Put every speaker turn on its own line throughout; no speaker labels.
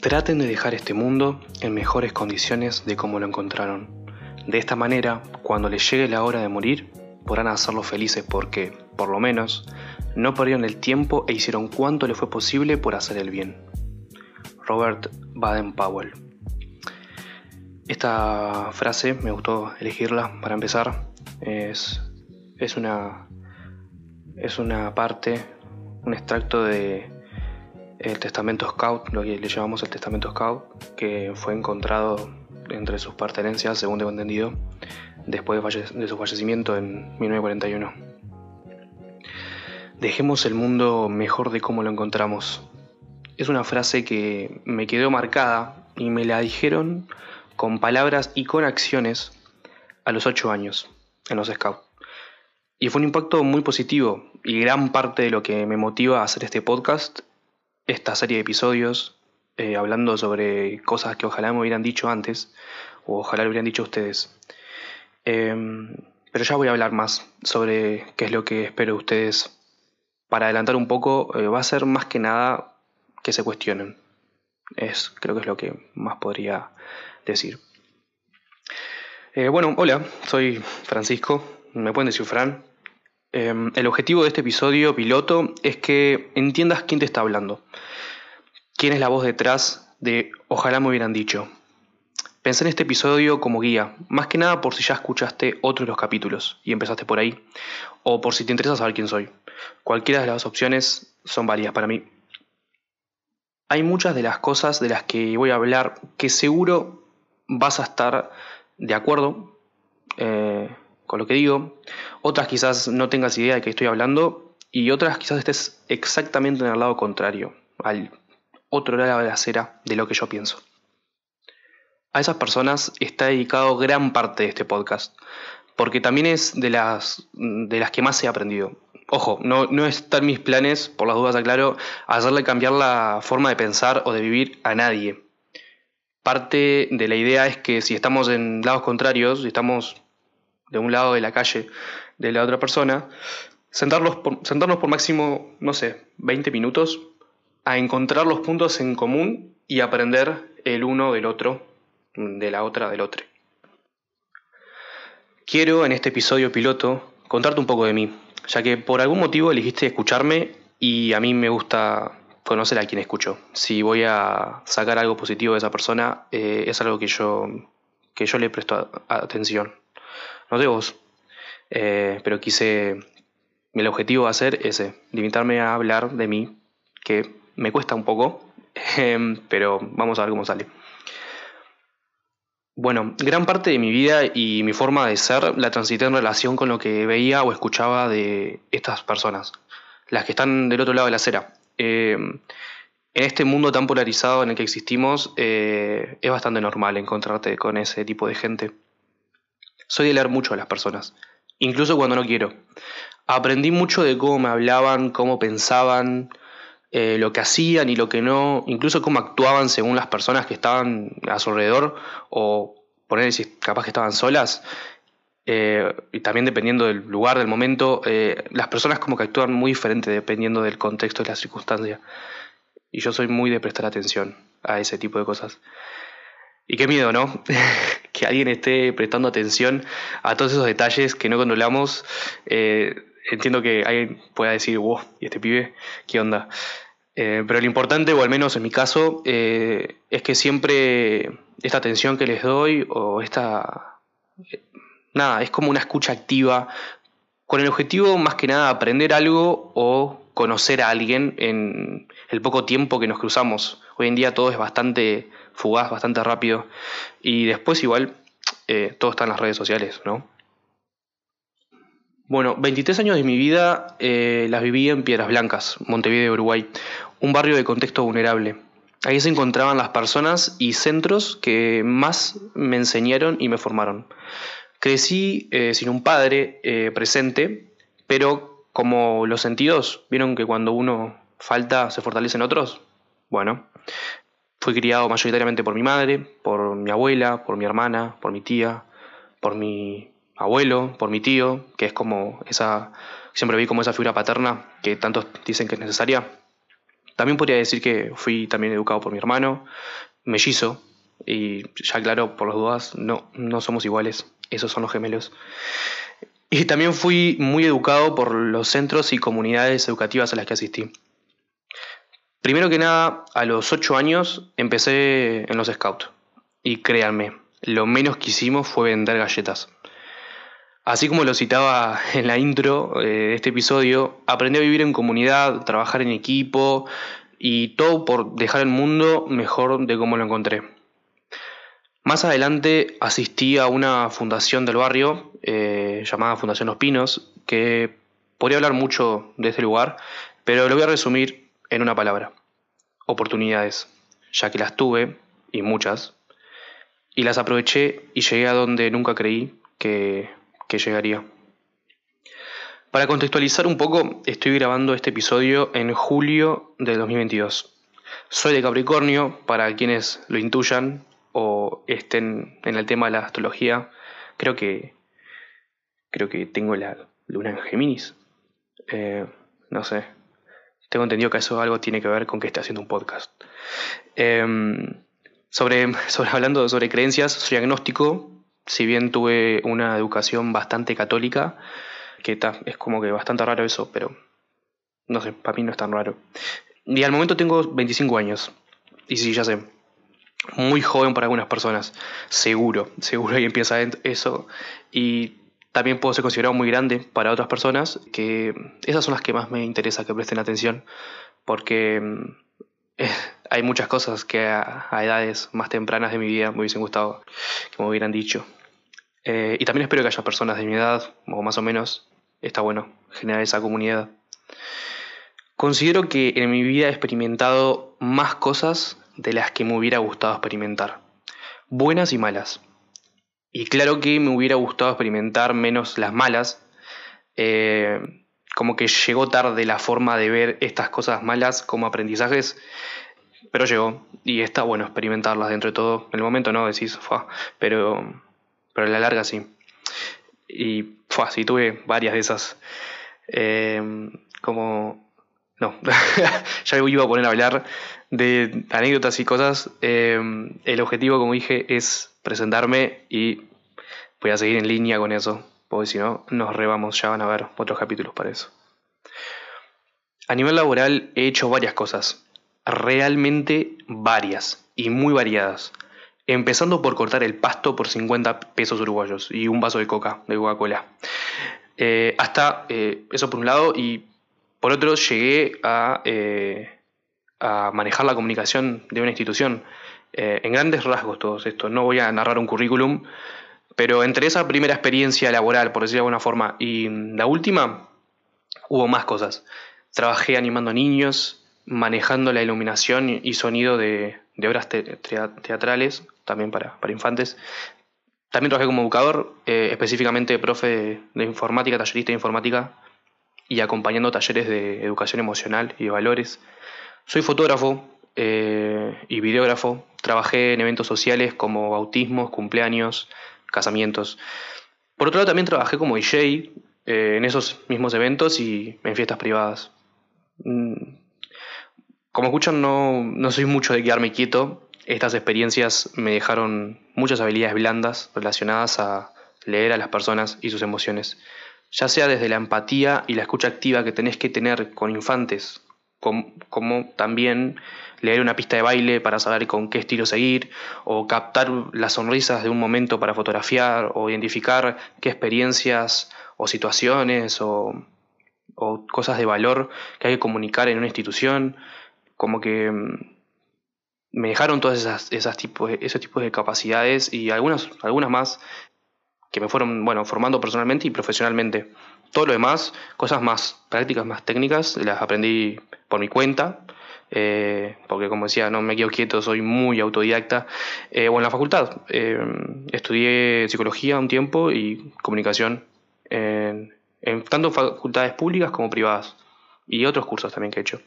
Traten de dejar este mundo en mejores condiciones de como lo encontraron. De esta manera, cuando les llegue la hora de morir, podrán hacerlo felices porque, por lo menos, no perdieron el tiempo e hicieron cuanto les fue posible por hacer el bien. Robert Baden-Powell. Esta frase me gustó elegirla para empezar. Es, es, una, es una parte, un extracto de el testamento Scout, lo que le llamamos el testamento Scout, que fue encontrado entre sus pertenencias, según tengo entendido, después de, su fallecimiento en 1941. Dejemos el mundo mejor de cómo lo encontramos. Es una frase que me quedó marcada y me la dijeron con palabras y con acciones a los 8 años en los Scouts. Y fue un impacto muy positivo y gran parte de lo que me motiva a hacer este podcast, esta serie de episodios, eh, hablando sobre cosas que ojalá me hubieran dicho antes o ojalá lo hubieran dicho ustedes. Em, pero ya voy a hablar más sobre qué es lo que espero de ustedes. Para adelantar un poco, eh, va a ser más que nada que se cuestionen. Es, creo que es lo que más podría decir. Eh, bueno, hola, soy Francisco, me pueden decir Fran. Em, el objetivo de este episodio piloto es que entiendas quién te está hablando. ¿Quién es la voz detrás de Ojalá me hubieran dicho? Pensé en este episodio como guía, más que nada por si ya escuchaste otros de los capítulos y empezaste por ahí, o por si te interesa saber quién soy. Cualquiera de las opciones son válidas para mí. Hay muchas de las cosas de las que voy a hablar que seguro vas a estar de acuerdo eh, con lo que digo, otras quizás no tengas idea de qué estoy hablando y otras quizás estés exactamente en el lado contrario, al otro lado de la acera de lo que yo pienso. A esas personas está dedicado gran parte de este podcast, porque también es de las, de las que más he aprendido. Ojo, no, no están mis planes, por las dudas aclaro, hacerle cambiar la forma de pensar o de vivir a nadie. Parte de la idea es que si estamos en lados contrarios, si estamos de un lado de la calle de la otra persona, sentarnos por, sentarnos por máximo, no sé, 20 minutos a encontrar los puntos en común y aprender el uno del otro de la otra del otro. Quiero en este episodio piloto contarte un poco de mí, ya que por algún motivo elegiste escucharme y a mí me gusta conocer a quien escucho. Si voy a sacar algo positivo de esa persona, eh, es algo que yo, que yo le presto atención. No sé vos, eh, pero quise, el objetivo va a ser ese, limitarme a hablar de mí, que me cuesta un poco, pero vamos a ver cómo sale. Bueno, gran parte de mi vida y mi forma de ser la transité en relación con lo que veía o escuchaba de estas personas, las que están del otro lado de la acera. Eh, en este mundo tan polarizado en el que existimos, eh, es bastante normal encontrarte con ese tipo de gente. Soy de leer mucho a las personas, incluso cuando no quiero. Aprendí mucho de cómo me hablaban, cómo pensaban, eh, lo que hacían y lo que no, incluso cómo actuaban según las personas que estaban a su alrededor o poner si capaz que estaban solas. Eh, y también dependiendo del lugar, del momento, eh, las personas como que actúan muy diferente dependiendo del contexto y la circunstancia. Y yo soy muy de prestar atención a ese tipo de cosas. Y qué miedo, ¿no? que alguien esté prestando atención a todos esos detalles que no controlamos entiendo que alguien pueda decir, wow, ¿y este pibe? ¿Qué onda? Eh, pero lo importante, o al menos en mi caso, eh, es que siempre esta atención que les doy, o esta... Eh, nada, es como una escucha activa, con el objetivo más que nada aprender algo o conocer a alguien en el poco tiempo que nos cruzamos. Hoy en día todo es bastante fugaz, bastante rápido. Y después igual todo está en las redes sociales, ¿no? Bueno, 23 años de mi vida eh, las viví en Piedras Blancas, Montevideo, Uruguay, un barrio de contexto vulnerable. Ahí se encontraban las personas y centros que más me enseñaron y me formaron. Crecí eh, sin un padre eh, presente, pero como los sentidos, ¿vieron que cuando uno falta se fortalecen otros? Bueno, fui criado mayoritariamente por mi madre, por mi abuela, por mi hermana, por mi tía, por mi abuelo, por mi tío, que es como esa, siempre vi como esa figura paterna que tantos dicen que es necesaria. También podría decir que fui también educado por mi hermano, mellizo, y ya claro, por las dudas, no, no somos iguales, esos son los gemelos. Y también fui muy educado por los centros y comunidades educativas a las que asistí. Primero que nada, a los 8 años empecé en los scouts. Y créanme, lo menos que hicimos fue vender galletas. Así como lo citaba en la intro eh, de este episodio, aprendí a vivir en comunidad, trabajar en equipo y todo por dejar el mundo mejor de como lo encontré. Más adelante asistí a una fundación del barrio eh, llamada Fundación Los Pinos, que podría hablar mucho de este lugar, pero lo voy a resumir en una palabra. Oportunidades, ya que las tuve, y muchas, y las aproveché y llegué a donde nunca creí que, que llegaría. Para contextualizar un poco, estoy grabando este episodio en julio de 2022. Soy de Capricornio, para quienes lo intuyan, o estén en el tema de la astrología, creo que creo que tengo la luna en Géminis. Eh, no sé. Tengo entendido que eso algo tiene que ver con que esté haciendo un podcast. Em, sobre, sobre, hablando sobre creencias, soy agnóstico. Si bien tuve una educación bastante católica, que es como que bastante raro eso, pero no sé, para mí no es tan raro. Y al momento tengo 25 años. Y sí, ya sé, muy joven para algunas personas, seguro, seguro ahí empieza eso. Y también puedo ser considerado muy grande para otras personas, que esas son las que más me interesa que presten atención, porque mm, hay muchas cosas que a, edades más tempranas de mi vida me hubiesen gustado que me hubieran dicho. Eh, y también espero que haya personas de mi edad, o más o menos, está bueno generar esa comunidad. Considero que en mi vida he experimentado más cosas de las que me hubiera gustado experimentar, buenas y malas. Y claro que me hubiera gustado experimentar menos las malas, eh, como que llegó tarde la forma de ver estas cosas malas como aprendizajes, pero llegó y está bueno experimentarlas dentro de todo. En el momento no decís, pero, pero a la larga sí. Y fue sí, tuve varias de esas. Eh, como no, ya iba a poner a hablar de anécdotas y cosas. Em, el objetivo, como dije, es presentarme y voy a seguir en línea con eso, porque si no, nos rebamos, ya van a ver otros capítulos para eso. A nivel laboral he hecho varias cosas, realmente varias y muy variadas. Empezando por cortar el pasto por 50 pesos uruguayos y un vaso de coca, de Coca-Cola. Eh, hasta eh, eso por un lado y por otro, llegué eh, a, manejar la comunicación de una institución. Eh, en grandes rasgos todos esto. No voy a narrar un currículum, pero entre esa primera experiencia laboral, por decirlo de alguna forma, y la última, hubo más cosas. Trabajé animando niños, manejando la iluminación y sonido de, obras teatrales, también para, infantes. También trabajé como educador, eh, específicamente profe de informática, tallerista de informática y acompañando talleres de educación emocional y de valores. Soy fotógrafo eh, y videógrafo. Trabajé en eventos sociales como bautismos, cumpleaños, casamientos. Por otro lado, también trabajé como DJ eh, en esos mismos eventos y en fiestas privadas. Mm, como escuchan, no, no soy mucho de quedarme quieto. Estas experiencias me dejaron muchas habilidades blandas relacionadas a leer a las personas y sus emociones ya sea desde la empatía y la escucha activa que tenés que tener con infantes, como, también leer una pista de baile para saber con qué estilo seguir, o captar las sonrisas de un momento para fotografiar, o identificar qué experiencias o situaciones o, cosas de valor que hay que comunicar en una institución, como que mm, me dejaron todas esas, esas esos tipos de capacidades y algunas, algunas más que me fueron, bueno, formando personalmente y profesionalmente. Todo lo demás, cosas más prácticas, más técnicas, las aprendí por mi cuenta, eh, porque como decía, no me quedo quieto, soy muy autodidacta. Eh, o en la facultad, eh, estudié psicología un tiempo y comunicación en, en tanto facultades públicas como privadas y otros cursos también que he hecho.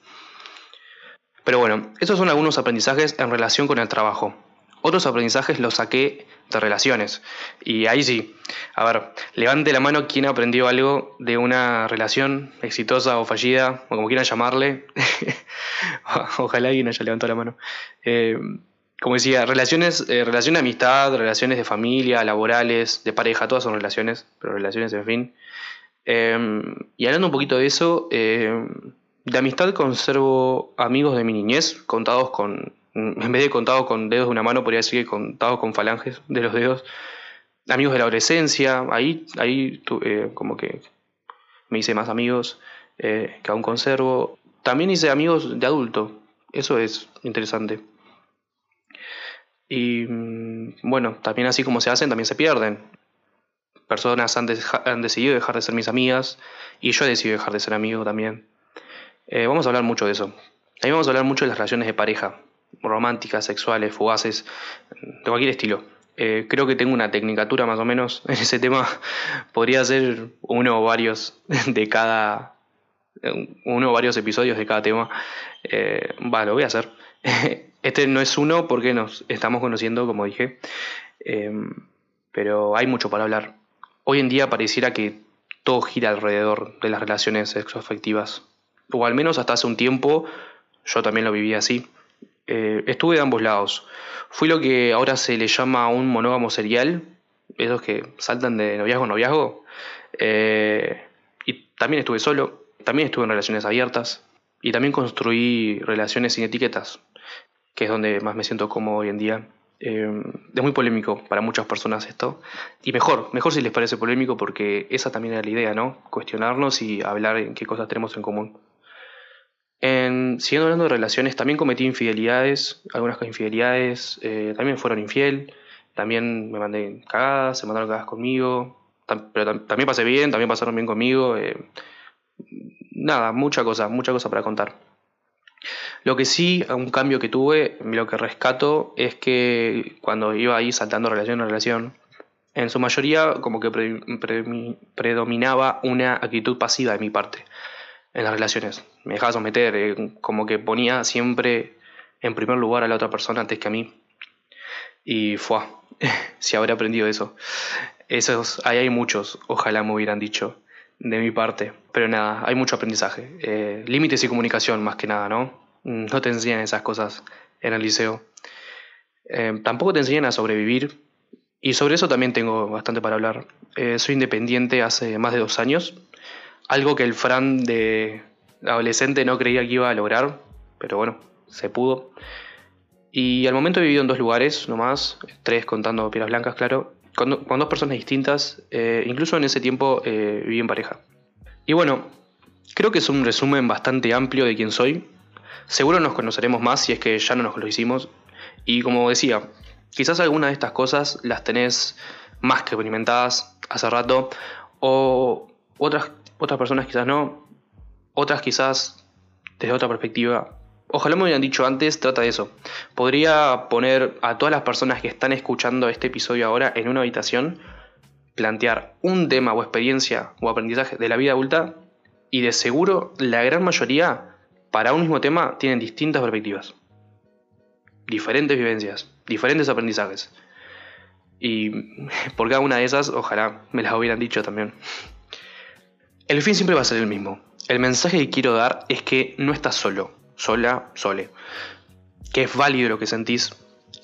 Pero bueno, esos son algunos aprendizajes en relación con el trabajo. Otros aprendizajes los saqué de relaciones. Y ahí sí, a ver, levante la mano quien aprendió algo de una relación exitosa o fallida, o como quieran llamarle. Ojalá alguien haya levantado la mano. Eh, como decía, relaciones, eh, relaciones de amistad, relaciones de familia, laborales, de pareja, todas son relaciones, pero relaciones en fin. Eh, y hablando un poquito de eso, de amistad conservo amigos de mi niñez, contados con, en vez de contados con dedos de una mano, podría decir que contados con falanges de los dedos. Amigos de la adolescencia, ahí, ahí eh, como que me hice más amigos eh, que aún conservo. También hice amigos de adulto, eso es interesante. Y mm, bueno, también así como se hacen, también se pierden. Personas han, han decidido dejar de ser mis amigas y yo he decidido dejar de ser amigo también. Eh, vamos a hablar mucho de eso. Ahí vamos a hablar mucho de las relaciones de pareja, románticas, sexuales, fugaces, de cualquier estilo. Eh, creo que tengo una tecnicatura más o menos en ese tema. Podría ser uno o varios de cada. uno o varios episodios de cada tema. Eh, va, lo voy a hacer. Este no es uno porque nos estamos conociendo, como dije. pero hay mucho para hablar. Hoy en día pareciera que todo gira alrededor de las relaciones sexoafectivas o al menos hasta hace un tiempo, yo también lo viví así. Eh, estuve de ambos lados. Fui lo que ahora se le llama un monógamo serial, esos que saltan de noviazgo a noviazgo. Eh, y también estuve solo, también estuve en relaciones abiertas y también construí relaciones sin etiquetas, que es donde más me siento como hoy en día. Eh, es muy polémico para muchas personas esto. Y mejor, mejor si les parece polémico porque esa también era la idea, ¿no? Cuestionarnos y hablar en qué cosas tenemos en común. En, siguiendo hablando de relaciones, también cometí infidelidades, algunas infidelidades, eh, también fueron infiel, también me mandé cagadas, se mandaron cagadas conmigo, pero también pasé bien, también pasaron bien conmigo. Eh, nada, mucha cosa, mucha cosa para contar. Lo que sí, un cambio que tuve, lo que rescato, es que cuando iba ahí saltando relación a relación, en su mayoría como que predominaba una actitud pasiva de mi parte en las relaciones. Me dejaba someter, eh, como que ponía siempre en primer lugar a la otra persona antes que a mí. Y fue, si habré aprendido eso. Esos, ahí hay muchos, ojalá me hubieran dicho de mi parte. Pero nada, hay mucho aprendizaje. Eh, límites y comunicación más que nada, ¿no? No te enseñan esas cosas en el liceo. Eh, tampoco te enseñan a sobrevivir. Y sobre eso también tengo bastante para hablar. soy independiente hace más de dos años algo que el Fran de adolescente no creía que iba a lograr, pero bueno, se pudo. Y al momento he vivido en dos lugares nomás, tres contando piedras blancas, claro, con, dos personas distintas, eh, incluso en ese tiempo eh, viví en pareja. Y bueno, creo que es un resumen bastante amplio de quién soy. Seguro nos conoceremos más si es que ya no nos lo hicimos. Y como decía, quizás algunas de estas cosas las tenés más que experimentadas hace rato, o otras otras personas quizás no, otras quizás desde otra perspectiva. Ojalá me hubieran dicho antes, trata de eso. Podría poner a todas las personas que están escuchando este episodio ahora en una habitación, plantear un tema o experiencia o aprendizaje de la vida adulta y de seguro la gran mayoría para un mismo tema tienen distintas perspectivas, diferentes vivencias, diferentes aprendizajes. Y por cada una de esas, ojalá me las hubieran dicho también. El fin siempre va a ser el mismo. El mensaje que quiero dar es que no estás solo, sola, sole. Que es válido lo que sentís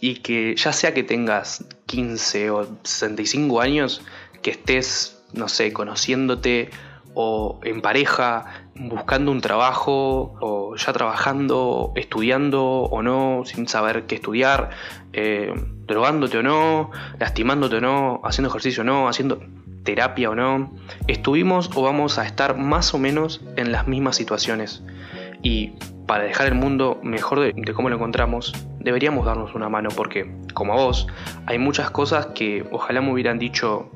y que ya sea que tengas 15 o 65 años, que estés, no sé, conociéndote o en pareja, buscando un trabajo o ya trabajando, estudiando o no, sin saber qué estudiar, eh, drogándote o no, lastimándote o no, haciendo ejercicio o no, haciendo terapia o no, estuvimos o vamos a estar más o menos en las mismas situaciones. Y para dejar el mundo mejor de, cómo lo encontramos, deberíamos darnos una mano porque, como a vos, hay muchas cosas que ojalá me hubieran dicho